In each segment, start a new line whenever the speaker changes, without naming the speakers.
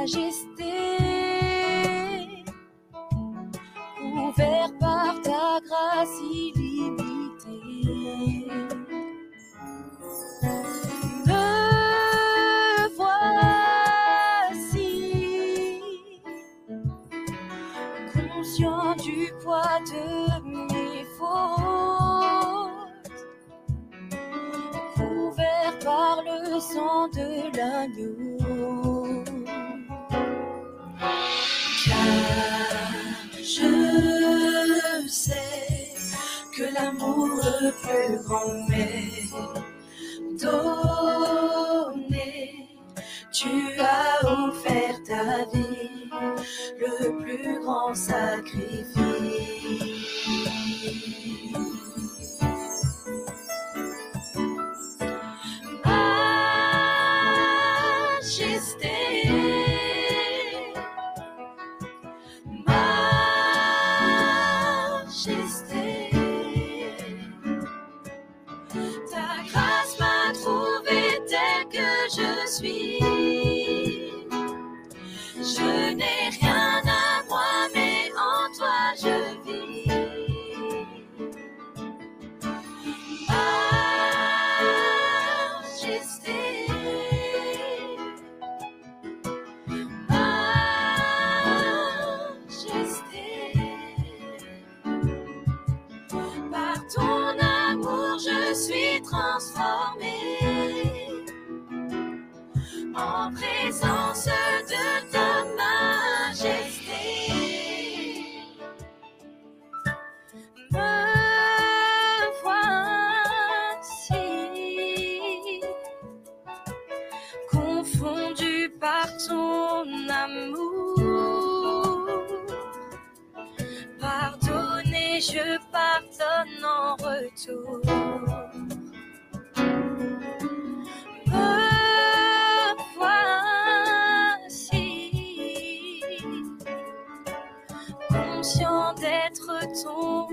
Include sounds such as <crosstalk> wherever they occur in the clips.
majesté. mon amour. Pardonnez, je pardonne en retour. Me voici, conscient d'être ton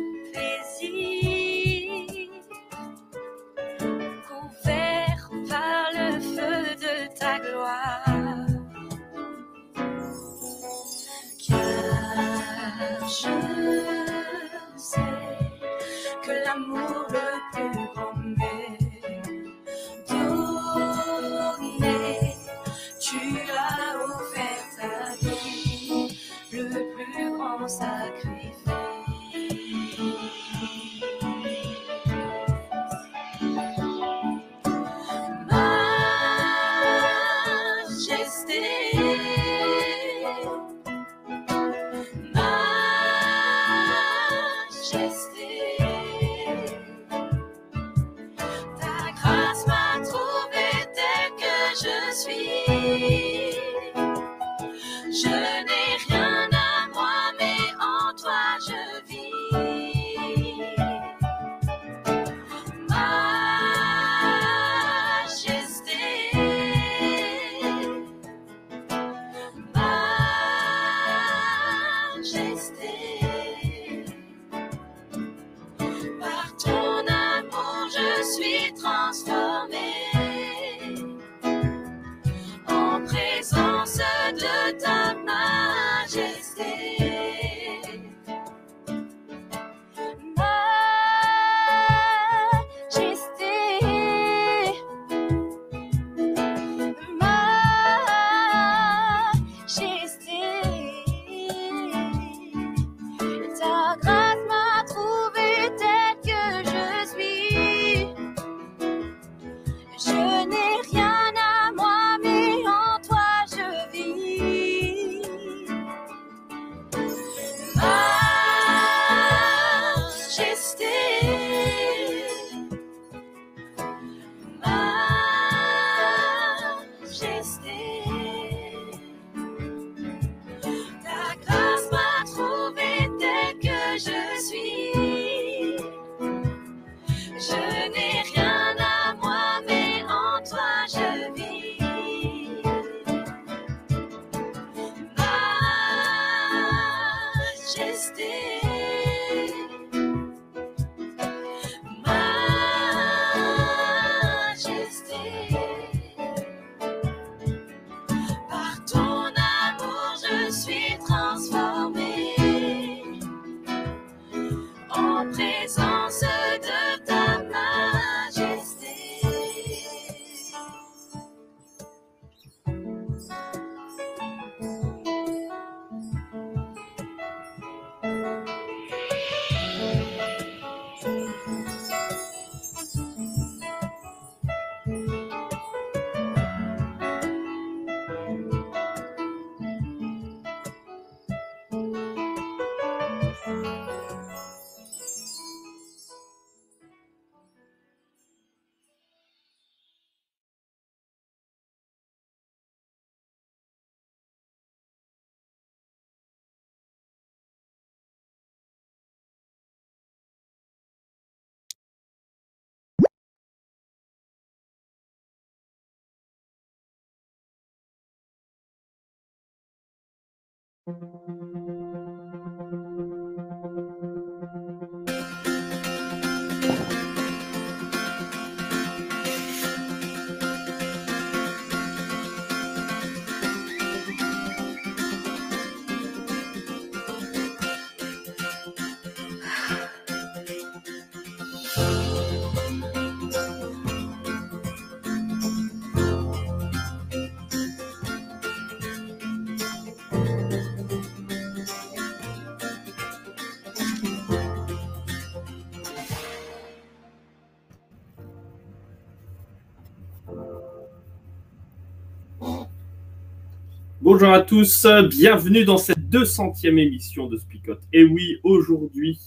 Bonjour à tous, bienvenue dans cette 200e émission de Spicot. Et oui, aujourd'hui,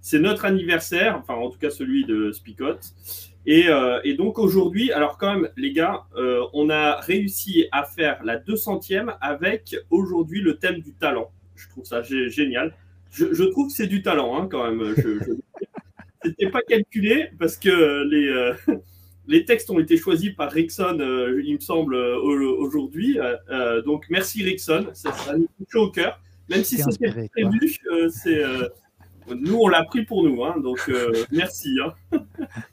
c'est notre anniversaire, enfin en tout cas celui de Spicot. Et, euh, et donc aujourd'hui, alors quand même les gars, euh, on a réussi à faire la 200e avec aujourd'hui le thème du talent. Je trouve ça génial. Je, je trouve que c'est du talent hein, quand même. Je, je... <laughs> C'était pas calculé parce que les... Euh les textes ont été choisis par Rickson, euh, il me semble, euh, aujourd'hui. Euh, donc, merci Rickson. Ça, nous touche au cœur. Même si c'était prévu, c'est, nous, on l'a pris pour nous. Hein, donc, merci. Hein. <laughs>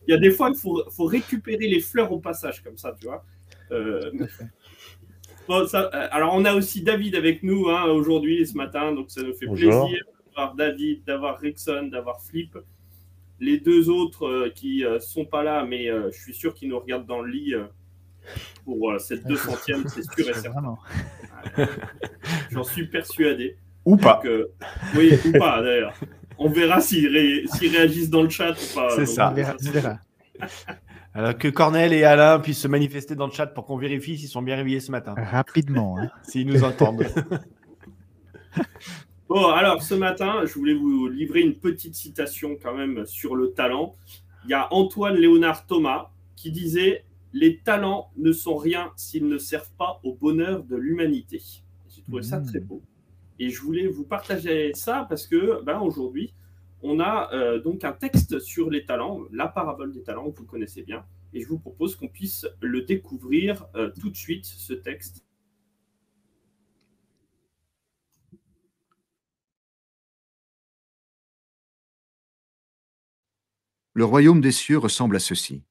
il y a des fois, il faut, faut, récupérer les fleurs au passage, comme ça, tu vois. Bon, ça, alors, on a aussi David avec nous hein, aujourd'hui, ce matin. Donc, ça nous fait plaisir d'avoir David, d'avoir Rickson, d'avoir Flip les deux autres euh, qui euh, sont pas là, mais euh, je suis sûr qu'ils nous regardent dans le lit pour cette 200e, <laughs> c'est sûr et certain. J'en suis persuadé.
Ou pas.
oui, ou pas d'ailleurs. On verra s'ils réagissent dans le chat ou pas.
C'est ça. Alors que Cornel et Alain puissent se manifester dans le chat pour qu'on vérifie s'ils sont bien réveillés ce matin.
Rapidement. Hein.
S'ils nous entendent. <laughs>
Bon, alors ce matin, je voulais vous livrer une petite citation quand même sur le talent. Il y a Antoine Léonard Thomas qui disait Les talents ne sont rien s'ils ne servent pas au bonheur de l'humanité. J'ai trouvé ça très mmh. beau. Et je voulais vous partager ça parce que ben, aujourd'hui, on a euh, donc un texte sur les talents, la parabole des talents, que vous connaissez bien. Et je vous propose qu'on puisse le découvrir euh, tout de suite, ce texte.
Le royaume des cieux ressemble à ceci.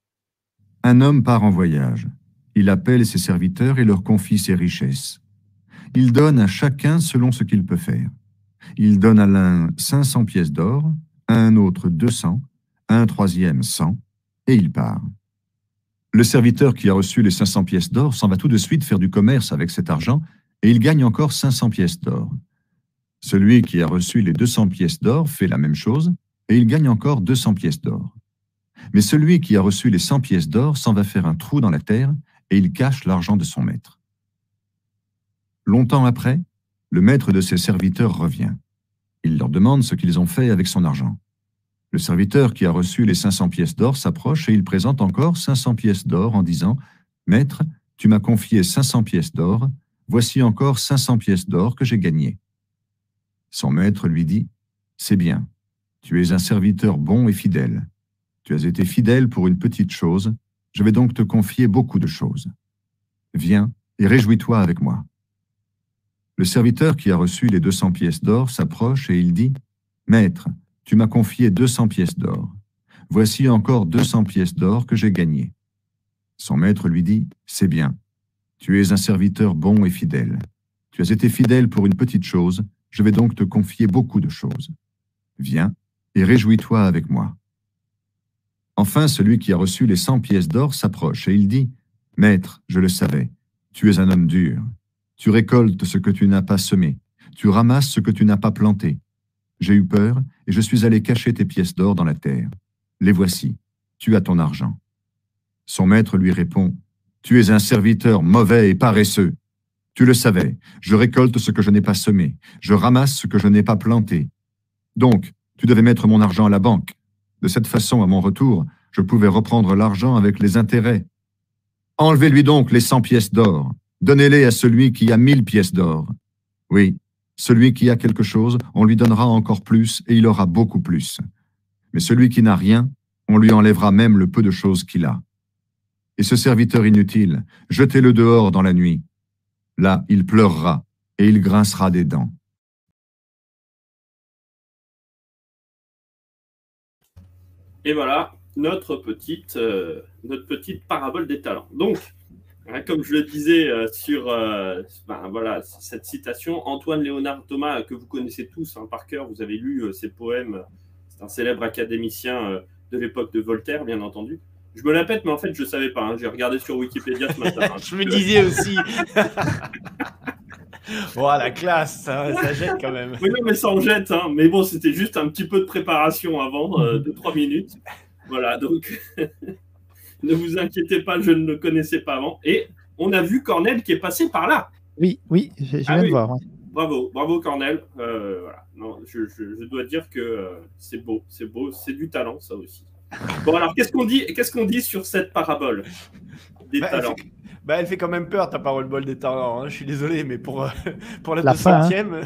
Un homme part en voyage. Il appelle ses serviteurs et leur confie ses richesses. Il donne à chacun selon ce qu'il peut faire. Il donne à l'un 500 pièces d'or, à un autre 200, à un troisième 100, et il part. Le serviteur qui a reçu les 500 pièces d'or s'en va tout de suite faire du commerce avec cet argent, et il gagne encore 500 pièces d'or. Celui qui a reçu les 200 pièces d'or fait la même chose, et il gagne encore 200 pièces d'or. Mais celui qui a reçu les 100 pièces d'or s'en va faire un trou dans la terre et il cache l'argent de son maître. Longtemps après, le maître de ses serviteurs revient. Il leur demande ce qu'ils ont fait avec son argent. Le serviteur qui a reçu les 500 pièces d'or s'approche et il présente encore 500 pièces d'or en disant « Maître, tu m'as confié 500 pièces d'or, voici encore 500 pièces d'or que j'ai gagnées. » Son maître lui dit « C'est bien, tu es un serviteur bon et fidèle. Tu as été fidèle pour une petite chose, je vais donc te confier beaucoup de choses. Viens et réjouis-toi avec moi. Le serviteur qui a reçu les 200 pièces d'or s'approche et il dit, Maître, tu m'as confié 200 pièces d'or. Voici encore 200 pièces d'or que j'ai gagnées. Son maître lui dit, C'est bien. Tu es un serviteur bon et fidèle. Tu as été fidèle pour une petite chose, je vais donc te confier beaucoup de choses. Viens et réjouis-toi avec moi. Enfin, celui qui a reçu les cent pièces d'or s'approche et il dit, Maître, je le savais, tu es un homme dur. Tu récoltes ce que tu n'as pas semé, tu ramasses ce que tu n'as pas planté. J'ai eu peur et je suis allé cacher tes pièces d'or dans la terre. Les voici, tu as ton argent. Son maître lui répond, Tu es un serviteur mauvais et paresseux. Tu le savais, je récolte ce que je n'ai pas semé, je ramasse ce que je n'ai pas planté. Donc, tu devais mettre mon argent à la banque. De cette façon, à mon retour, je pouvais reprendre l'argent avec les intérêts. Enlevez-lui donc les cent pièces d'or. Donnez-les à celui qui a mille pièces d'or. Oui, celui qui a quelque chose, on lui donnera encore plus et il aura beaucoup plus. Mais celui qui n'a rien, on lui enlèvera même le peu de choses qu'il a. Et ce serviteur inutile, jetez-le dehors dans la nuit. Là, il pleurera et il grincera des dents.
Et voilà notre petite, euh, notre petite parabole des talents. Donc, hein, comme je le disais euh, sur euh, ben, voilà, cette citation, Antoine Léonard Thomas, que vous connaissez tous hein, par cœur, vous avez lu ses poèmes, c'est un célèbre académicien de l'époque de Voltaire, bien entendu. Je me la pète, mais en fait, je ne savais pas. Hein. J'ai regardé sur Wikipédia ce matin. <laughs>
je me disais aussi. <laughs> <laughs> Voilà, la classe, ça jette quand même.
Oui, mais ça en jette. Hein. Mais bon, c'était juste un petit peu de préparation avant, euh, de trois minutes. Voilà, donc <laughs> ne vous inquiétez pas, je ne le connaissais pas avant. Et on a vu Cornel qui est passé par là.
Oui, oui, je, viens ah de voir.
Bravo, bravo Cornel. Euh, voilà. non, je, dois dire que euh, c'est beau, c'est beau, c'est du talent, ça aussi. Bon, alors, qu'est-ce qu'on dit, qu'est-ce qu'on dit sur cette parabole? Des bah, talents
bah, elle fait quand même peur, ta parole bol des talents. Hein. Je suis désolé, mais pour, euh, <laughs> pour la, la 200 hein.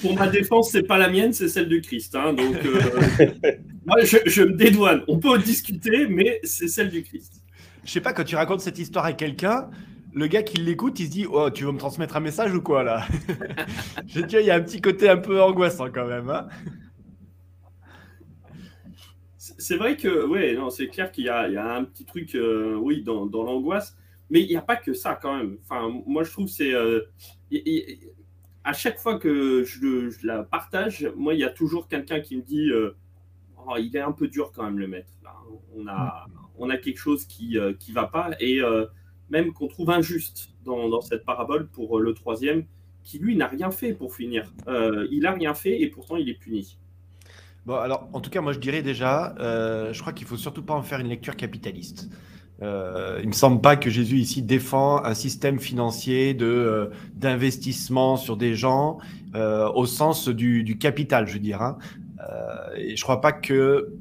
Pour ma défense, c'est pas la mienne, c'est celle du Christ. Hein. donc, euh, <laughs> moi, je, me dédouane. On peut en discuter, mais c'est celle du Christ.
Je sais pas, quand tu racontes cette histoire à quelqu'un, le gars qui l'écoute, il se dit Oh, tu veux me transmettre un message ou quoi là? <laughs> Je dis, il y a un petit côté un peu angoissant quand même. Hein
c'est vrai que, ouais, non, c'est clair qu'il y, y, a un petit truc, euh, oui, dans, dans l'angoisse. Mais il n'y a pas que ça quand même. Enfin, moi, je trouve c'est. Euh, à chaque fois que je, la partage, moi, il y a toujours quelqu'un qui me dit euh, oh, il est un peu dur quand même, le maître. On, a, on a quelque chose qui ne va pas. Et même qu'on trouve injuste dans, dans, cette parabole pour le troisième, qui lui n'a rien fait pour finir. il n'a rien fait et pourtant il est puni.
Bon, alors, en tout cas, moi, je dirais déjà, euh, je crois qu'il faut surtout pas en faire une lecture capitaliste. Euh, il me semble pas que Jésus ici défend un système financier de euh, d'investissement sur des gens euh, au sens du, du, capital, je dire. Hein. Et je crois pas que,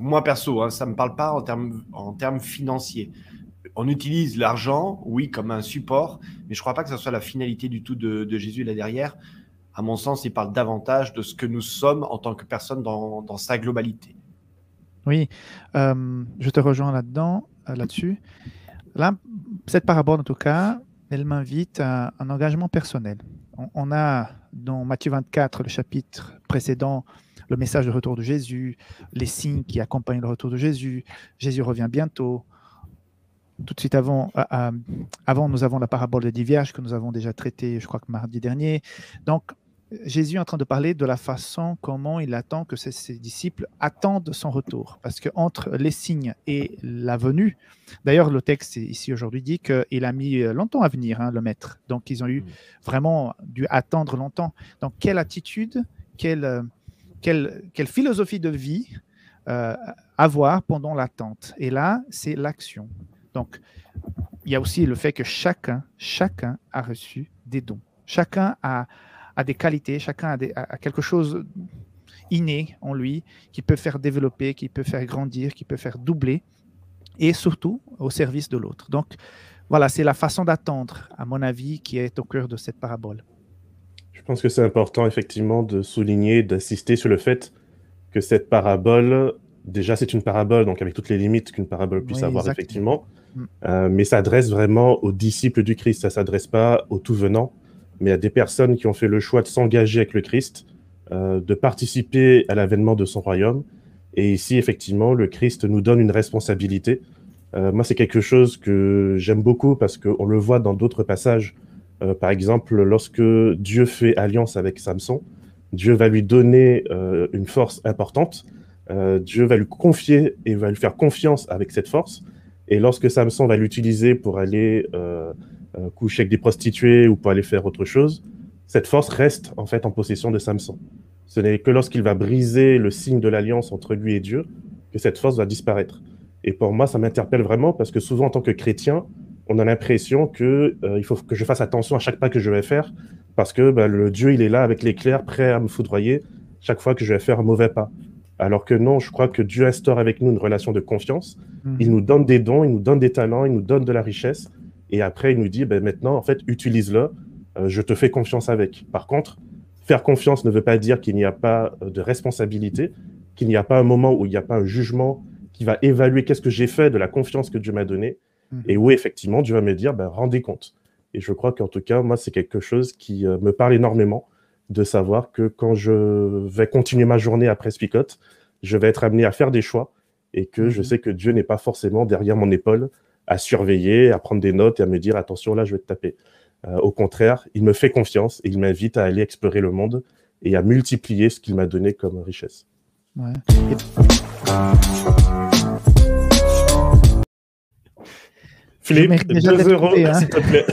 moi perso, hein, ça me parle pas en termes en termes financiers. On utilise l'argent, oui, comme un support, mais je crois pas que ce soit la finalité du tout de, de Jésus là derrière à mon sens, il parle davantage de ce que nous sommes en tant que personne dans, sa globalité.
Oui, euh, je te rejoins là-dedans, euh, là-dessus. Là, cette parabole, en tout cas, elle m'invite à un engagement personnel. On, a dans Matthieu 24, le chapitre précédent, le message de retour de Jésus, les signes qui accompagnent le retour de Jésus. Jésus revient bientôt. Tout de suite avant, avant, nous avons la parabole des dix vierges que nous avons déjà traitée, je crois que mardi dernier. Donc, Jésus est en train de parler de la façon comment il attend que ses, disciples attendent son retour. Parce que entre les signes et la venue, d'ailleurs, le texte ici aujourd'hui dit qu'il a mis longtemps à venir, hein, le maître. Donc, ils ont eu vraiment dû attendre longtemps. Donc, quelle attitude, quelle, quelle, quelle philosophie de vie euh, avoir pendant l'attente Et là, c'est l'action. Donc, il y a aussi le fait que chacun, chacun a reçu des dons. Chacun a, a des qualités, chacun a, quelque chose inné en lui qui peut faire développer, qui peut faire grandir, qui peut faire doubler, et surtout au service de l'autre. Donc voilà, c'est la façon d'attendre, à mon avis, qui est au cœur de cette parabole.
Je pense que c'est important effectivement de souligner, d'insister sur le fait que cette parabole, déjà c'est une parabole, donc avec toutes les limites qu'une parabole puisse avoir effectivement, mm. euh, mais s'adresse vraiment aux disciples du Christ, ça s'adresse pas aux tout venants mais à des personnes qui ont fait le choix de s'engager avec le Christ, euh, de participer à l'avènement de son royaume. Et ici, effectivement, le Christ nous donne une responsabilité. Euh, moi, c'est quelque chose que j'aime beaucoup parce qu'on le voit dans d'autres passages. Euh, par exemple, lorsque Dieu fait alliance avec Samson, Dieu va lui donner une force importante. Dieu va lui confier et va lui faire confiance avec cette force. Et lorsque Samson va l'utiliser pour aller euh, coucher avec des prostituées ou pour aller faire autre chose, cette force reste en fait en possession de Samson. Ce n'est que lorsqu'il va briser le signe de l'alliance entre lui et Dieu que cette force va disparaître. Et pour moi, ça m'interpelle vraiment parce que souvent en tant que chrétien, on a l'impression que euh, il faut que je fasse attention à chaque pas que je vais faire parce que bah, le Dieu il est là avec l'éclair prêt à me foudroyer chaque fois que je vais faire un mauvais pas. Alors que non, je crois que Dieu instaure avec nous une relation de confiance. Mmh. Il nous donne des dons, il nous donne des talents, il nous donne de la richesse. Et après, il nous dit, ben, maintenant, en fait, utilise-le, euh, je te fais confiance avec. Par contre, faire confiance ne veut pas dire qu'il n'y a pas euh, de responsabilité, qu'il n'y a pas un moment où il n'y a pas un jugement qui va évaluer qu'est-ce que j'ai fait de la confiance que Dieu m'a donnée, mhm. et où effectivement, Dieu va me dire, ben, rendez compte. Et je crois qu'en tout cas, moi, c'est quelque chose qui euh, me parle énormément de savoir que quand je vais continuer ma journée après Spicote, je vais être amené à faire des choix et que je mhm. sais que Dieu n'est pas forcément derrière mon épaule à surveiller, à prendre des notes et à me dire attention là je vais te taper. Euh, au contraire, il me fait confiance et il m'invite à aller explorer le monde et à multiplier ce qu'il m'a donné comme richesse. Philippe, 2 euros, hein. s'il te plaît.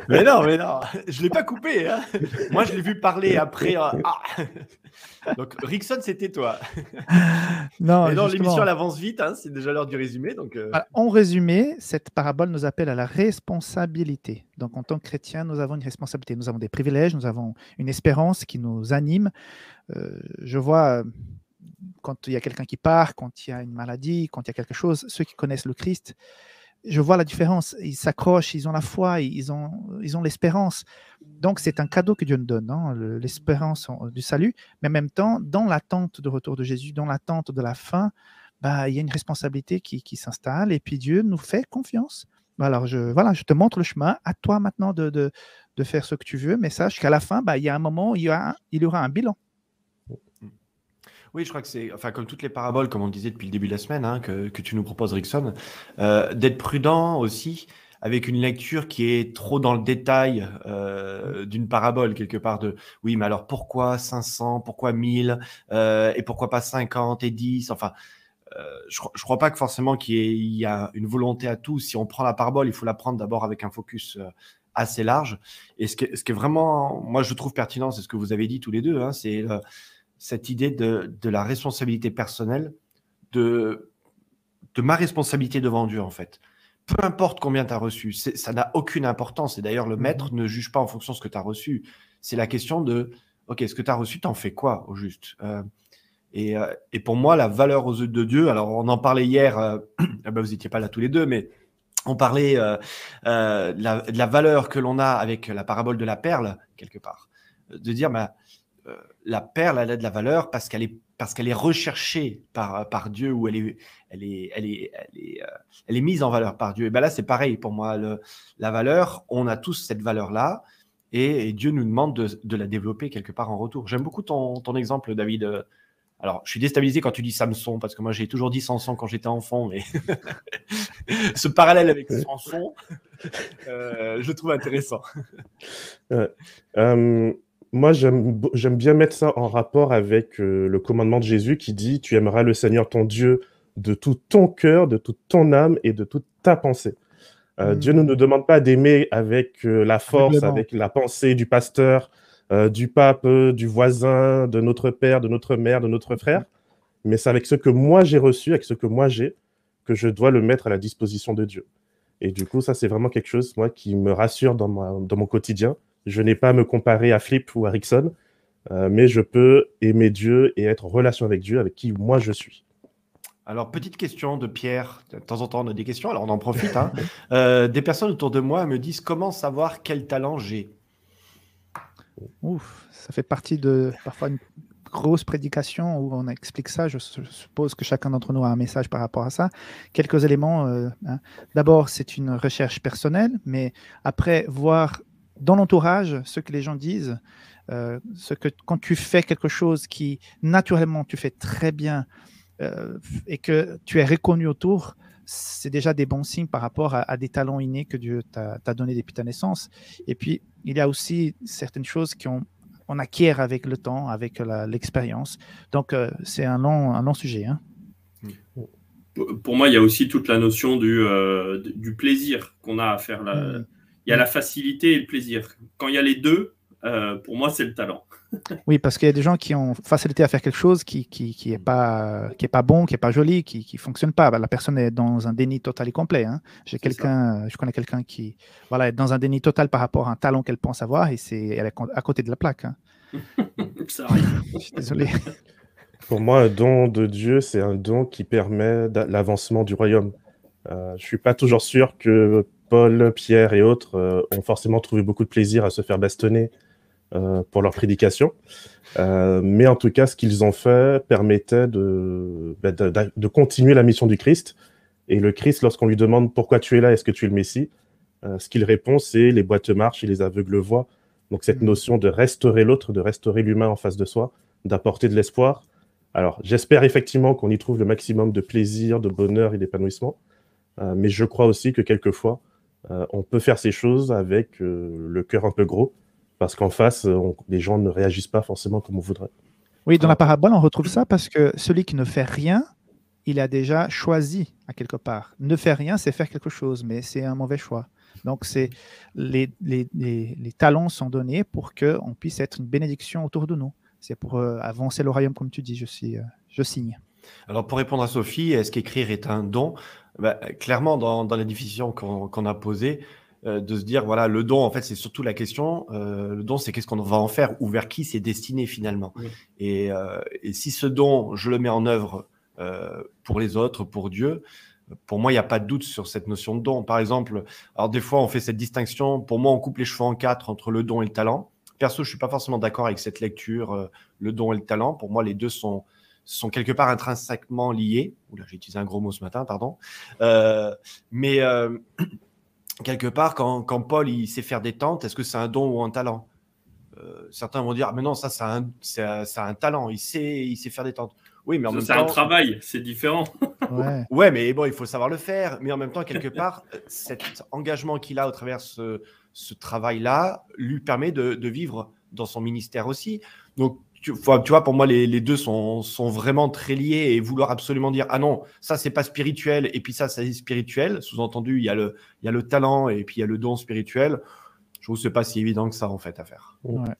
<laughs>
mais non, mais non, je ne l'ai pas coupé. Hein. Moi, je l'ai vu parler après. Euh, ah. Donc, Rickson, c'était toi. <laughs> Non, Et non, l'émission, elle avance vite. Hein, c'est déjà l'heure du résumé. Donc,
euh. En résumé, cette parabole nous appelle à la responsabilité. Donc, en tant que chrétien, nous avons une responsabilité. Nous avons des privilèges, nous avons une espérance qui nous anime. Euh, je vois quand il y a quelqu'un qui part, quand il y a une maladie, quand il y a quelque chose, ceux qui connaissent le Christ, je vois la différence. Ils s'accrochent, ils ont la foi, ils ont l'espérance. Donc c'est un cadeau que Dieu nous donne, hein, l'espérance du salut. Mais en même temps, dans l'attente de retour de Jésus, dans l'attente de la fin, bah, il y a une responsabilité qui, qui s'installe et puis Dieu nous fait confiance. Alors je, voilà, je te montre le chemin. À toi maintenant de, de, faire ce que tu veux, mais sache qu'à la fin, bah, il y a un moment, il y, il y aura un bilan.
Oui, je crois que c'est, enfin, comme toutes les paraboles, comme on disait depuis le début de la semaine, hein, que, tu nous proposes, Rickson, euh, d'être prudent aussi avec une lecture qui est trop dans le détail euh, d'une parabole, quelque part de oui, mais alors pourquoi 500, pourquoi 1000, euh, et pourquoi pas 50 et 10, enfin. Je ne crois pas que forcément qu'il y, y, a une volonté à tout. Si on prend la parabole, il faut la prendre d'abord avec un focus assez large. Et ce qui, est, vraiment, moi, je trouve pertinent, c'est ce que vous avez dit tous les deux, hein, c'est cette idée de, de, la responsabilité personnelle, de, de ma responsabilité devant Dieu, en fait. Peu importe combien tu as reçu, ça n'a aucune importance. Et d'ailleurs, le mhm. maître ne juge pas en fonction de ce que tu as reçu. C'est la question de, OK, ce que tu as reçu, t'en fais quoi au juste euh, et, euh, et, pour moi, la valeur aux yeux de Dieu, alors on en parlait hier, euh, <clears throat> ah ben, vous n'étiez pas là tous les deux, mais on parlait de la, de, la, valeur que l'on a avec la parabole de la perle, quelque part. De dire, bah, la perle, elle a de la valeur parce qu'elle est, parce qu'elle est recherchée par, par Dieu ou elle est, elle, est, elle, est, elle, est, euh, elle est mise en valeur par Dieu. Et ben là, c'est pareil pour moi. Le, la valeur, on a tous cette valeur-là et, Dieu nous demande de, de, la développer quelque part en retour. J'aime beaucoup ton, ton exemple, David. Alors, je suis déstabilisé quand tu dis Samson, parce que moi, j'ai toujours dit Samson quand j'étais enfant, mais <laughs> ce parallèle avec Samson, euh, je le trouve intéressant.
Euh, moi, j'aime bien mettre ça en rapport avec euh, le commandement de Jésus qui dit Tu aimeras le Seigneur ton Dieu de tout ton cœur, de toute ton âme et de toute ta pensée. Euh, Dieu ne nous demande pas d'aimer avec euh, la force, avec la pensée du pasteur, du pape, du voisin, de notre père, de notre mère, de notre frère, mais c'est avec ce que moi j'ai reçu, avec ce que moi j'ai, que je dois le mettre à la disposition de Dieu. Et du coup, ça, c'est vraiment quelque chose, moi, qui me rassure dans, dans mon quotidien je n'ai pas à me comparer à Flip ou à Rickson, euh, mais je peux aimer Dieu et être en relation avec Dieu, avec qui moi je suis.
Alors, petite question de Pierre. De temps en temps, on a des questions, alors on en profite. Hein. <laughs> Euh, des personnes autour de moi me disent comment savoir quel talent j'ai.
Ouf, ça fait partie de parfois une grosse prédication où on explique ça. Je suppose que chacun d'entre nous a un message par rapport à ça. Quelques éléments. Euh, hein. D'abord, c'est une recherche personnelle, mais après, voir dans l'entourage, ce que les gens disent, euh, ce que quand tu fais quelque chose qui naturellement tu fais très bien euh, et que tu es reconnu autour, c'est déjà des bons signes par rapport à, des talents innés que Dieu t'a donné depuis ta naissance. Et puis, il y a aussi certaines choses qu'on on acquiert avec le temps, avec l'expérience. Donc, euh, c'est un long, un long sujet. Hein.
Pour moi, il y a aussi toute la notion du, du plaisir qu'on a à faire la, mmh. Il y a la facilité et le plaisir. Quand il y a les deux, euh, pour moi, c'est le talent. <laughs>
oui, parce qu'il y a des gens qui ont facilité à faire quelque chose qui n'est qui, qui est pas, qui est pas bon, qui n'est pas joli, qui ne fonctionne pas. Bah, la personne est dans un déni total et complet. Hein. J'ai quelqu'un, je connais quelqu'un qui voilà, est dans un déni total par rapport à un talent qu'elle pense avoir et c'est, elle est à côté de la plaque. Hein. <laughs>
Ça arrive.
je suis désolé. <laughs>
Pour moi, un don de Dieu, c'est un don qui permet l'avancement du royaume. Euh, je ne suis pas toujours sûr que Paul, Pierre et autres euh, ont forcément trouvé beaucoup de plaisir à se faire bastonner euh, pour leur prédication. Euh, mais en tout cas, ce qu'ils ont fait permettait bah, de, de, continuer la mission du Christ. Et le Christ, lorsqu'on lui demande pourquoi tu es là, est-ce que tu es le Messie, ce qu'il répond, c'est les boîtes marchent et les aveugles voient. Donc cette mm. notion de restaurer l'autre, de restaurer l'humain en face de soi, d'apporter de l'espoir, Alors, j'espère effectivement qu'on y trouve le maximum de plaisir, de bonheur et d'épanouissement, euh, mais je crois aussi que quelquefois, euh, on peut faire ces choses avec euh, le cœur un peu gros, parce qu'en face, les gens ne réagissent pas forcément comme on voudrait.
Oui, dans la parabole, on retrouve ça parce que celui qui ne fait rien, il a déjà choisi à quelque part. Ne faire rien, c'est faire quelque chose, mais c'est un mauvais choix. Donc, c'est les, les, les, talents sont donnés pour qu'on puisse être une bénédiction autour de nous. C'est pour euh, avancer le royaume, comme tu dis, je, suis, euh, je signe.
Alors, pour répondre à Sophie, est-ce qu'écrire est un don? Bah, Clairement, dans, dans, la définition qu'on a posée, euh, de se dire, voilà, le don, en fait, c'est surtout la question. le don, c'est qu'est-ce qu'on va en faire ou vers qui c'est destiné finalement. Et, et, si ce don, je le mets en œuvre pour les autres, pour Dieu, pour moi, il n'y a pas de doute sur cette notion de don. Par exemple, alors des fois, on fait cette distinction. Pour moi, on coupe les cheveux en quatre entre le don et le talent. Perso, je suis pas forcément d'accord avec cette lecture, euh, le don et le talent. Pour moi, les deux sont, sont quelque part intrinsèquement liés. Oula, j'ai utilisé un gros mot ce matin, pardon. Euh, mais euh, <clears throat> quelque part, quand, quand, Paul il sait faire des tentes, est-ce que c'est un don ou un talent? Certains vont dire, ah, mais non, ça, c'est un, un, un, talent. Il sait, il sait faire des tentes. Oui, mais en même temps.
C'est un travail, c'est différent. <laughs>
ouais. ouais. mais bon, il faut savoir le faire. Mais en même temps, quelque part, cet engagement qu'il a au travers ce, ce travail-là lui permet de, de, vivre dans son ministère aussi. Donc, tu, tu vois, pour moi, les, les deux sont, sont, vraiment très liés et vouloir absolument dire ah non, ça c'est pas spirituel et puis ça c'est spirituel. Sous-entendu, il y a le, il y a le talent et puis il y a le don spirituel. Je trouve que c'est pas si évident que ça en fait à faire. Ouais.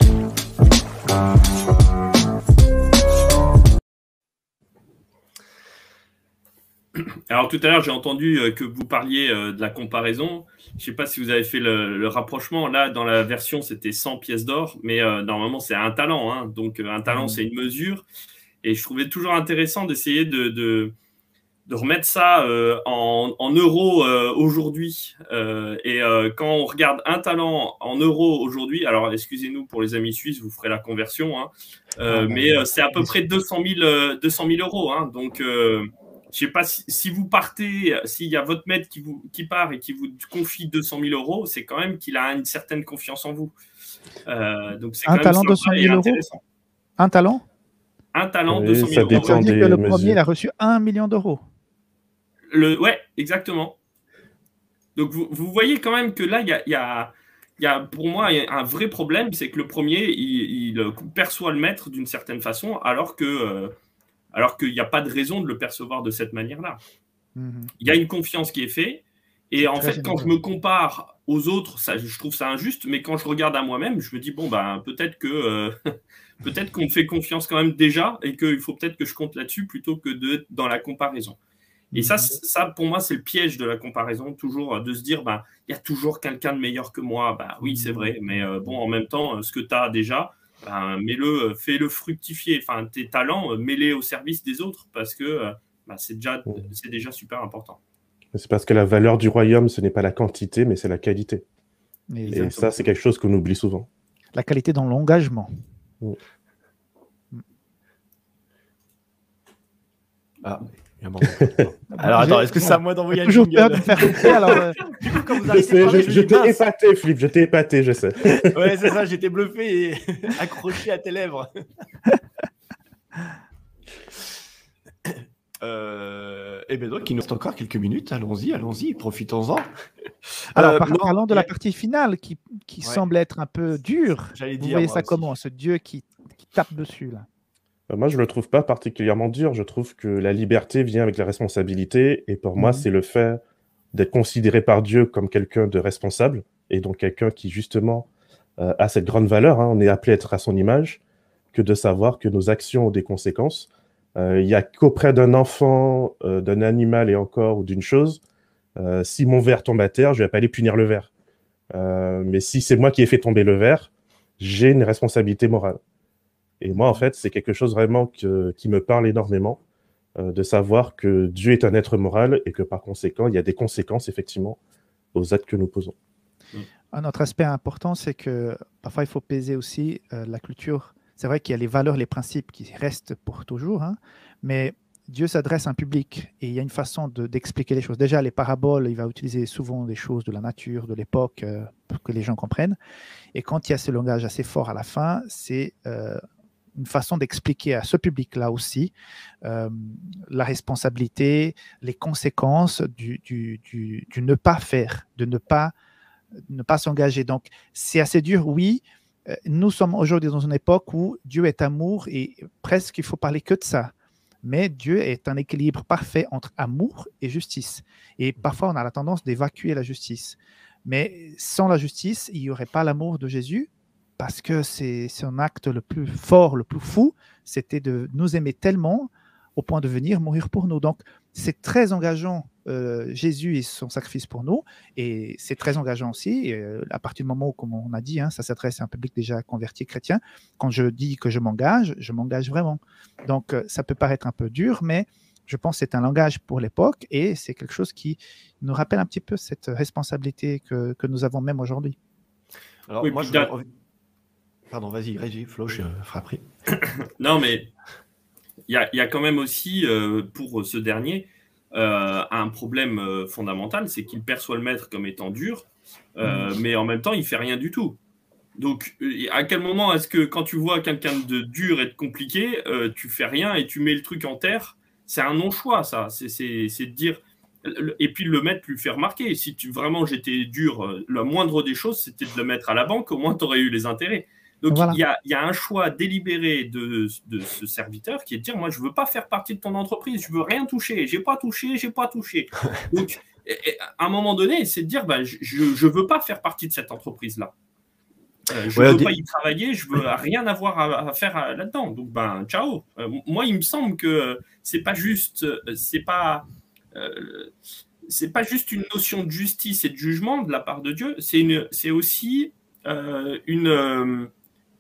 Alors tout à l'heure, j'ai entendu euh, que vous parliez euh, de la comparaison. Je ne sais pas si vous avez fait le, rapprochement. Là, dans la version, c'était 100 pièces d'or, mais euh, normalement, c'est un talent. Hein. Donc un talent, mmh. c'est une mesure. Et je trouvais toujours intéressant d'essayer de, de, remettre ça en, en, euros aujourd'hui. et quand on regarde un talent en euros aujourd'hui, alors excusez-nous pour les amis suisses, vous ferez la conversion, hein. ah, mais c'est à peu près 200 000, 200 000 euros. Hein. Donc je sais pas si, vous partez, s'il y a votre maître qui, vous, qui part et qui vous confie 200 000 euros, c'est quand même qu'il a une certaine confiance en vous.
Euh, donc un talent 200 000 euros Un talent
Un talent 200 000
euros. Ça dire que le premier, il a reçu 1 million d'euros.
Le, ouais, exactement. Donc vous, vous, voyez quand même que là, il y a, y, a, y a, pour moi un vrai problème, c'est que le premier, il, il, perçoit le maître d'une certaine façon, alors que euh, alors qu'il n'y a pas de raison de le percevoir de cette manière-là. Mhm. Il y a une confiance qui est faite, et en fait, quand je me compare aux autres, ça, je trouve ça injuste, mais quand je regarde à moi-même, je me dis, bon, ben, peut-être que euh, <laughs> peut-être qu'on me fait confiance quand même déjà, et qu'il faut peut-être que je compte là-dessus plutôt que de dans la comparaison. Et ça, mhm. ça, pour moi, c'est le piège de la comparaison, toujours de se dire, ben, il y a toujours quelqu'un de meilleur que moi. Bah oui, c'est mhm. vrai, mais euh, bon, en même temps, ce que tu as déjà, ben, mets-le, euh, fais-le fructifier. Enfin, tes talents, euh, mets-les au service des autres parce que euh, ben, c'est déjà, c'est déjà super important.
C'est parce que la valeur du royaume, ce n'est pas la quantité, mais c'est la qualité. Et ça, c'est quelque chose qu'on oublie souvent.
La qualité dans l'engagement. Mm.
Ah, <laughs> alors attends, est-ce que c'est à moi d'envoyer un
Toujours peur de faire alors. Euh... <laughs>
je, t'ai épaté, Philippe, je t'ai épaté, je sais. <laughs>
ouais, c'est ça, j'étais bluffé et accroché à tes lèvres. Euh, et eh bien donc, il nous reste encore quelques minutes. Allons-y, allons-y, profitons-en.
Alors, euh, parlant de la partie finale qui, qui semble être un peu dure, vous voyez ça comment Ce Dieu qui, qui tape dessus là?
Moi, je ne le trouve pas particulièrement dur. Je trouve que la liberté vient avec la responsabilité. Et pour moi, mhm. c'est le fait d'être considéré par Dieu comme quelqu'un de responsable. Et donc quelqu'un qui, justement, euh, a cette grande valeur. Hein. On est appelé à être à son image. Que de savoir que nos actions ont des conséquences. Euh, il n'y a qu'auprès d'un enfant, d'un animal et encore, ou d'une chose, si mon verre tombe à terre, je ne vais pas aller punir le verre. mais si c'est moi qui ai fait tomber le verre, j'ai une responsabilité morale. Et moi, en fait, c'est quelque chose vraiment qui me parle énormément, euh, de savoir que Dieu est un être moral et que par conséquent, il y a des conséquences, effectivement, aux actes que nous posons.
Un autre aspect important, c'est que parfois, il faut peser aussi euh, la culture. C'est vrai qu'il y a les valeurs, les principes qui restent pour toujours, hein, mais Dieu s'adresse à un public et il y a une façon d'expliquer les choses. Déjà, les paraboles, il va utiliser souvent des choses de la nature, de l'époque, euh, pour que les gens comprennent. Et quand il y a ce langage assez fort à la fin, c'est une façon d'expliquer à ce public-là aussi euh, la responsabilité, les conséquences du, du, du, ne pas faire, de ne pas, ne pas s'engager. Donc, c'est assez dur, oui. Euh, nous sommes aujourd'hui dans une époque où Dieu est amour et presque il faut parler que de ça. Mais Dieu est un équilibre parfait entre amour et justice. Et parfois, on a la tendance d'évacuer la justice. Mais sans la justice, il n'y aurait pas l'amour de Jésus, parce que c'est son acte le plus fort, le plus fou, c'était de nous aimer tellement au point de venir mourir pour nous. Donc, c'est très engageant, euh, Jésus et son sacrifice pour nous, et c'est très engageant aussi, euh, à partir du moment où, comme on a dit, hein, ça s'adresse à un public déjà converti chrétien, quand je dis que je m'engage, je m'engage vraiment. Donc, euh, ça peut paraître un peu dur, mais je pense que c'est un langage pour l'époque, et c'est quelque chose qui nous rappelle un petit peu cette responsabilité que, que nous avons même aujourd'hui.
Alors, moi, je... Pardon, vas-y, Régis, Flo, je frapperai. <coughs>
non, mais il y, y a, quand même aussi, euh, pour ce dernier, euh, un problème euh, fondamental, c'est qu'il perçoit le maître comme étant dur, mm. mais en même temps, il fait rien du tout. Donc, à quel moment est-ce que quand tu vois quelqu'un de dur et de compliqué, tu fais rien et tu mets le truc en terre? C'est un non-choix, ça. C'est de dire. Et puis le maître lui fait remarquer. Si tu, vraiment j'étais dur, la moindre des choses, c'était de le mettre à la banque, au moins tu aurais eu les intérêts. Donc il, y a, un choix délibéré de, ce serviteur qui est de dire moi je veux pas faire partie de ton entreprise, je veux rien toucher, j'ai pas touché, j'ai pas touché. <laughs> Donc à un moment donné, c'est de dire bah, je je veux pas faire partie de cette entreprise là. Euh, je ne veux pas y travailler, je veux rien avoir à, faire euh, là-dedans. Donc ben ciao. Euh, moi il me semble que c'est pas juste, c'est pas c'est pas juste une notion de justice et de jugement de la part de Dieu, c'est aussi une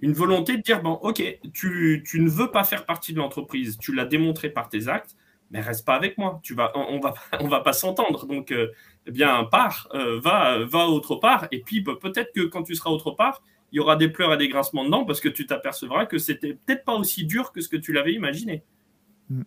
une volonté de dire bon, ok, tu, ne veux pas faire partie de l'entreprise, tu l'as démontré par tes actes, mais reste pas avec moi. Tu vas, on, va, <laughs> on va pas s'entendre. Donc, euh, eh bien, pars, euh, va, va autre part. Et puis, bah, peut-être que quand tu seras autre part, il y aura des pleurs et des grincements dedans parce que tu t'apercevras que c'était peut-être pas aussi dur que ce que tu l'avais imaginé. Mm.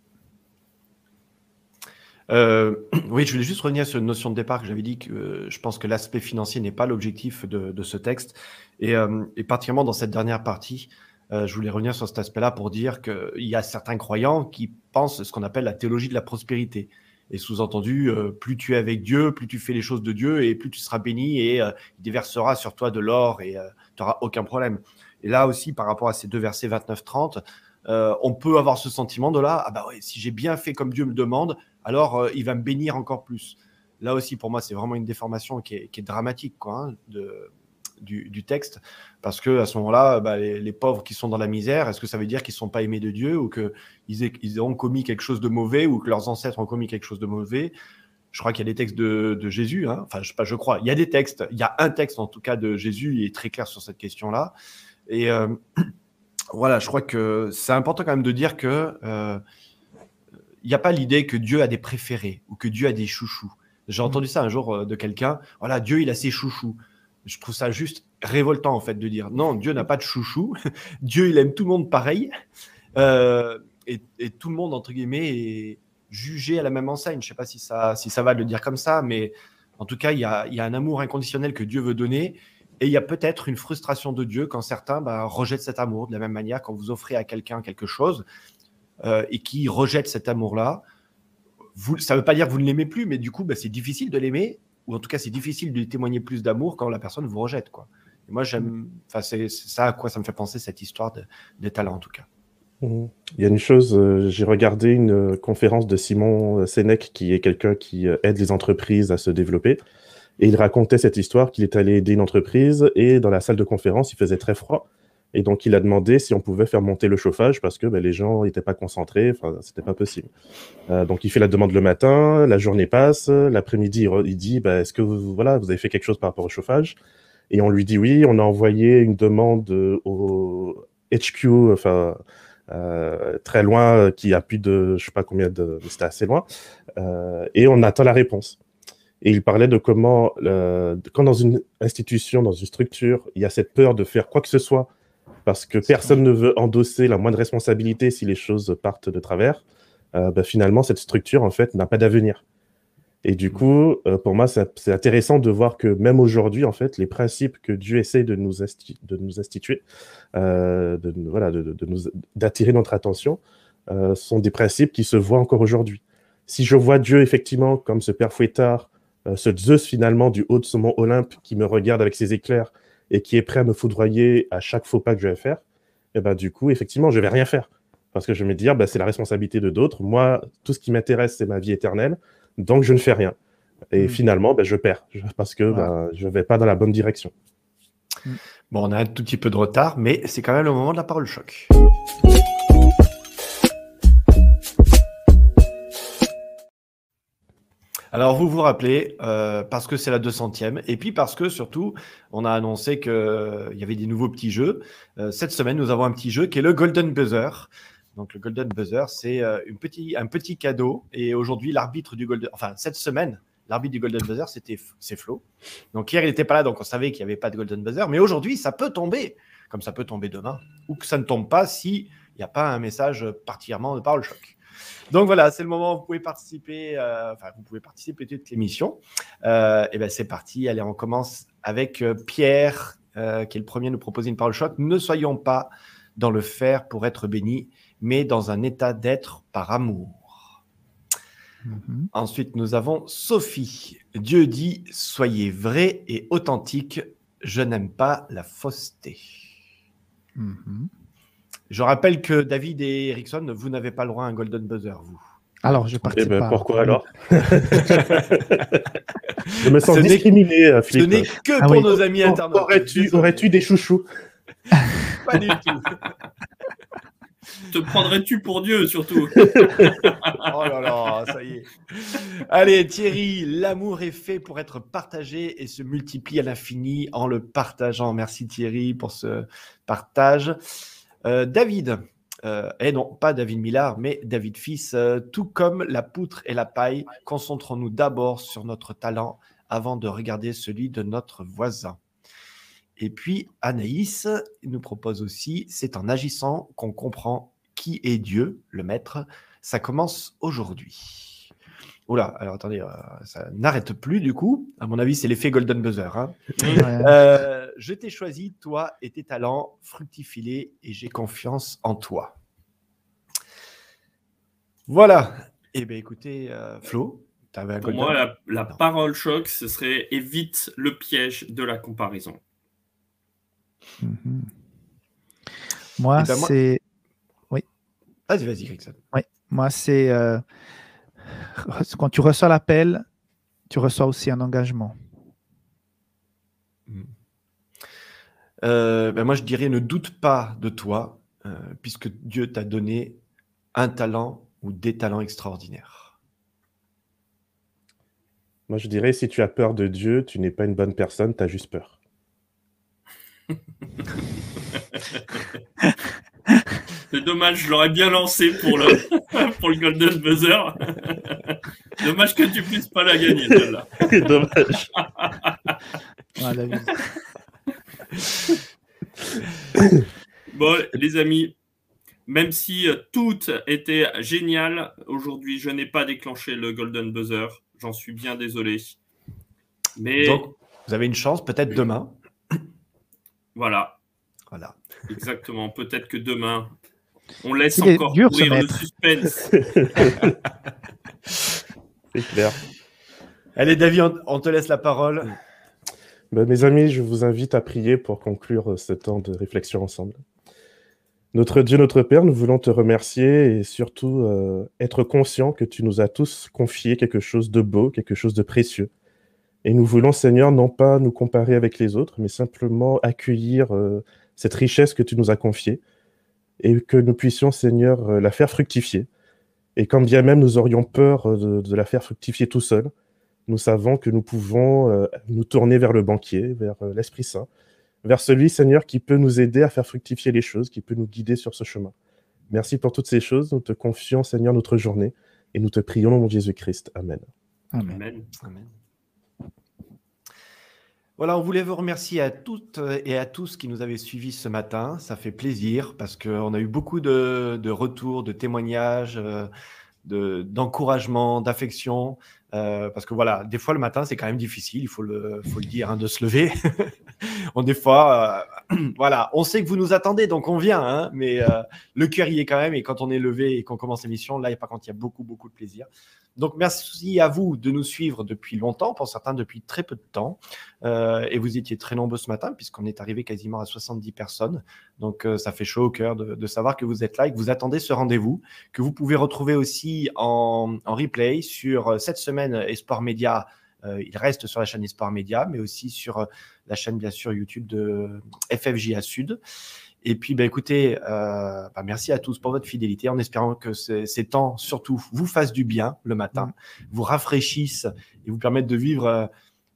Euh, <clears throat> oui, je voulais juste revenir sur une notion de départ que j'avais dit que euh, je pense que l'aspect financier n'est pas l'objectif de, ce texte. Et, euh, et, particulièrement dans cette dernière partie, je voulais revenir sur cet aspect-là pour dire qu'il y a certains croyants qui pensent ce qu'on appelle la théologie de la prospérité. Et sous-entendu, plus tu es avec Dieu, plus tu fais les choses de Dieu et plus tu seras béni et il déversera sur toi de l'or et tu n'auras aucun problème. Et là aussi, par rapport à ces deux versets 29-30, on peut avoir ce sentiment de là, ah bah si j'ai bien fait comme Dieu me demande, alors euh, il va me bénir encore plus. Là aussi, pour moi, c'est vraiment une déformation qui est, dramatique quoi, hein, du, texte, parce que à ce moment-là, bah, les, pauvres qui sont dans la misère, est-ce que ça veut dire qu'ils ne sont pas aimés de Dieu ou qu'ils ils ont commis quelque chose de mauvais ou que leurs ancêtres ont commis quelque chose de mauvais? Je crois qu'il y a des textes de, Jésus, hein. enfin, je pas, je crois. Il y a des textes, il y a un texte en tout cas de Jésus, il est très clair sur cette question-là. Et euh, <clears throat> voilà, je crois que c'est important quand même de dire que euh, il n'y a pas l'idée que Dieu a des préférés ou que Dieu a des chouchous. J'ai mm. entendu ça un jour euh, de quelqu'un. Voilà, Dieu, il a ses chouchous. Je trouve ça juste révoltant, en fait, de dire non, Dieu n'a pas de chouchou. <laughs> Dieu, il aime tout le monde pareil. Euh, et, tout le monde, entre guillemets, est jugé à la même enseigne. Je ne sais pas si ça, si ça va de le dire comme ça, mais en tout cas, il y a, un amour inconditionnel que Dieu veut donner. Et il y a peut-être une frustration de Dieu quand certains bah, rejettent cet amour. De la même manière, quand vous offrez à quelqu'un quelque chose, euh, et qui rejette cet amour-là, ça ne veut pas dire que vous ne l'aimez plus, mais du coup, bah, c'est difficile de l'aimer, ou en tout cas, c'est difficile de témoigner plus d'amour quand la personne vous rejette. Moi, j'aime, c'est ça à quoi ça me fait penser cette histoire de, des talents, en tout cas.
Mmh. Il y a une chose, euh, j'ai regardé une euh, conférence de Simon Sénèque, qui est quelqu'un qui aide les entreprises à se développer. Et il racontait cette histoire qu'il est allé aider une entreprise et dans la salle de conférence, il faisait très froid. Et donc, il a demandé si on pouvait faire monter le chauffage parce que ben, les gens n'étaient pas concentrés, enfin, c'était pas possible. Euh, donc, il fait la demande le matin, la journée passe, l'après-midi, il, dit ben, Est-ce que vous, voilà, vous avez fait quelque chose par rapport au chauffage? Et on lui dit Oui, on a envoyé une demande au HQ, enfin, euh, très loin, qui a plus de, je sais pas combien de, c'était assez loin, euh, et on attend la réponse. Et il parlait de comment, quand dans une institution, dans une structure, il y a cette peur de faire quoi que ce soit parce que personne ne veut endosser la moindre responsabilité si les choses partent de travers, euh, bah, finalement, cette structure, en fait, n'a pas d'avenir. Et du coup, euh, pour moi, c'est intéressant de voir que même aujourd'hui, en fait, les principes que Dieu essaie de nous, de nous instituer, euh, de, voilà, de, nous d'attirer notre attention, euh, sont des principes qui se voient encore aujourd'hui. Si je vois Dieu effectivement comme ce père fouettard, ce Zeus finalement du haut de ce mont Olympe qui me regarde avec ses éclairs et qui est prêt à me foudroyer à chaque faux pas que je vais faire, et eh ben du coup, effectivement, je vais rien faire parce que je vais me dire, bah, c'est la responsabilité de d'autres. Moi, tout ce qui m'intéresse, c'est ma vie éternelle donc je ne fais rien. Et hmm. finalement, ben, je perds parce que ben, je ne vais pas dans la bonne direction.
Hmm. Bon, on a un tout petit peu de retard, mais c'est quand même le moment de la parole choc. Alors, vous vous rappelez, euh, parce que c'est la 200e, et puis parce que surtout, on a annoncé qu'il euh, y avait des nouveaux petits jeux. Euh, cette semaine, nous avons un petit jeu qui est le Golden Buzzer. Donc le Golden Buzzer, c'est petit, un petit cadeau. Et aujourd'hui, l'arbitre du Golden, enfin cette semaine, l'arbitre du Golden Buzzer, c'était c'est Flo. Donc hier, il n'était pas là, donc on savait qu'il n'y avait pas de Golden Buzzer. Mais aujourd'hui, ça peut tomber, comme ça peut tomber demain, ou que ça ne tombe pas si il n'y a pas un message particulièrement de parole choc. Donc voilà, c'est le moment où vous pouvez participer. Euh, enfin, vous pouvez participer à toute l'émission. Euh, et ben c'est parti. Allez, on commence avec Pierre, qui est le premier à nous proposer une parole choc. Ne soyons pas dans le faire pour être bénis, mais dans un état d'être par amour. Mhm. Ensuite, nous avons Sophie. Dieu dit, soyez vrai et authentique, je n'aime pas la fausseté. Mhm. Je rappelle que David et Ericsson, vous n'avez pas le droit à un golden buzzer, vous.
Alors, je participe eh ben,
Pourquoi alors? <laughs> Je me sens discriminé,
Philippe. Ce n'est que ah pour nos amis internautes.
Aurais-tu des chouchous?
Pas du tout.
Te prendrais-tu pour Dieu, surtout? <laughs>
Oh là là, ça y est. Allez, Thierry, l'amour est fait pour être partagé et se multiplie à l'infini en le partageant. Merci Thierry pour ce partage. Euh, David, euh, et non, pas David Millard, mais David Fils, euh, tout comme la poutre et la paille, concentrons-nous d'abord sur notre talent avant de regarder celui de notre voisin. Et puis Anaïs nous propose aussi, c'est en agissant qu'on comprend qui est Dieu, le Maître. Ça commence aujourd'hui. Oula, alors attendez, euh, ça n'arrête plus du coup. À mon avis, c'est l'effet Golden Buzzer. Hein. Euh, je t'ai choisi, toi et tes talents, fructifilés, et j'ai confiance en toi. Voilà. Eh bien, écoutez, euh, Flo,
tu avais un Pour moi, la, la parole choc, ce serait évite le piège de la comparaison.
Mhm. Moi, eh ben, c'est. Oui.
Vas-y, vas-y, Gregson.
Oui. Moi, c'est. Quand tu reçois l'appel, tu reçois aussi un engagement.
Mhm. Euh, ben moi, je dirais ne doute pas de toi, euh, puisque Dieu t'a donné un talent ou des talents extraordinaires.
Moi, je dirais si tu as peur de Dieu, tu n'es pas une bonne personne, tu as juste peur. <laughs>
C'est dommage, je l'aurais bien lancé pour le, <laughs> pour le Golden Buzzer. <laughs> dommage que tu puisses pas la gagner, celle-là. <laughs>
dommage. <coughs>
bon, les amis, même si euh, tout était génial, aujourd'hui, je n'ai pas déclenché le Golden Buzzer. J'en suis bien désolé. Mais...
Donc, vous avez une chance, peut-être demain. <coughs>
Voilà.
Voilà.
Exactement. Peut-être que demain, on laisse encore dur, le suspense. <laughs>
C'est clair.
Allez, David, on te laisse la parole.
Ben, mes amis, je vous invite à prier pour conclure euh, ce temps de réflexion ensemble. Notre Dieu, notre Père, nous voulons te remercier et surtout euh, être conscient que tu nous as tous confié quelque chose de beau, quelque chose de précieux. Et nous voulons, Seigneur, non pas nous comparer avec les autres, mais simplement accueillir euh, cette richesse que tu nous as confiée et que nous puissions, Seigneur, euh, la faire fructifier. Et quand bien même nous aurions peur euh, de, la faire fructifier tout seul, nous savons que nous pouvons nous tourner vers le banquier, vers l'Esprit Saint, vers celui, Seigneur, qui peut nous aider à faire fructifier les choses, qui peut nous guider sur ce chemin. Merci pour toutes ces choses. Nous te confions, Seigneur, notre journée et nous te prions, mon Jésus-Christ. Amen.
Amen. Amen. Voilà, on voulait vous remercier à toutes et à tous qui nous avaient suivis ce matin. Ça fait plaisir parce qu'on a eu beaucoup de, retours, de témoignages, euh, d'encouragement, d'affection. Euh, parce que voilà, des fois le matin, c'est quand même difficile, il faut le, faut le dire, hein, de se lever. <laughs> on, des fois, euh, <clears throat> voilà, on sait que vous nous attendez, donc on vient, hein, mais euh, le cœur y est quand même. Et quand on est levé et qu'on commence l'émission, là, par contre, il y a beaucoup, beaucoup de plaisir. Donc, merci à vous de nous suivre depuis longtemps, pour certains depuis très peu de temps. Euh, et vous étiez très nombreux ce matin, puisqu'on est arrivé quasiment à 70 personnes. Donc, euh, ça fait chaud au cœur de, savoir que vous êtes là et que vous attendez ce rendez-vous, que vous pouvez retrouver aussi en, replay sur cette semaine Esport Média. Il reste sur la chaîne Esport Média, mais aussi sur la chaîne, bien sûr, YouTube de FFJA Sud. Et puis, bah, écoutez, euh, bah, merci à tous pour votre fidélité, en espérant que ces, temps, surtout, vous fassent du bien le matin, vous rafraîchissent et vous permettent de vivre euh,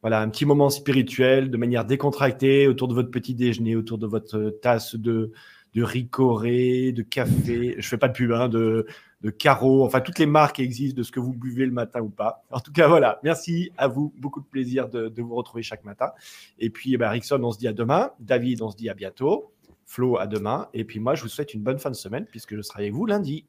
voilà, un petit moment spirituel de manière décontractée autour de votre petit déjeuner, autour de votre tasse de, de ricoré, de café. Je fais pas de pub, hein, de, de carreau, enfin toutes les marques existent de ce que vous buvez le matin ou pas. En tout cas, voilà, merci à vous, beaucoup de plaisir de, vous retrouver chaque matin. Et puis, eh ben, Rickson, on se dit à demain. David, on se dit à bientôt. Flo, à demain. Et puis moi, je vous souhaite une bonne fin de semaine puisque je serai avec vous lundi.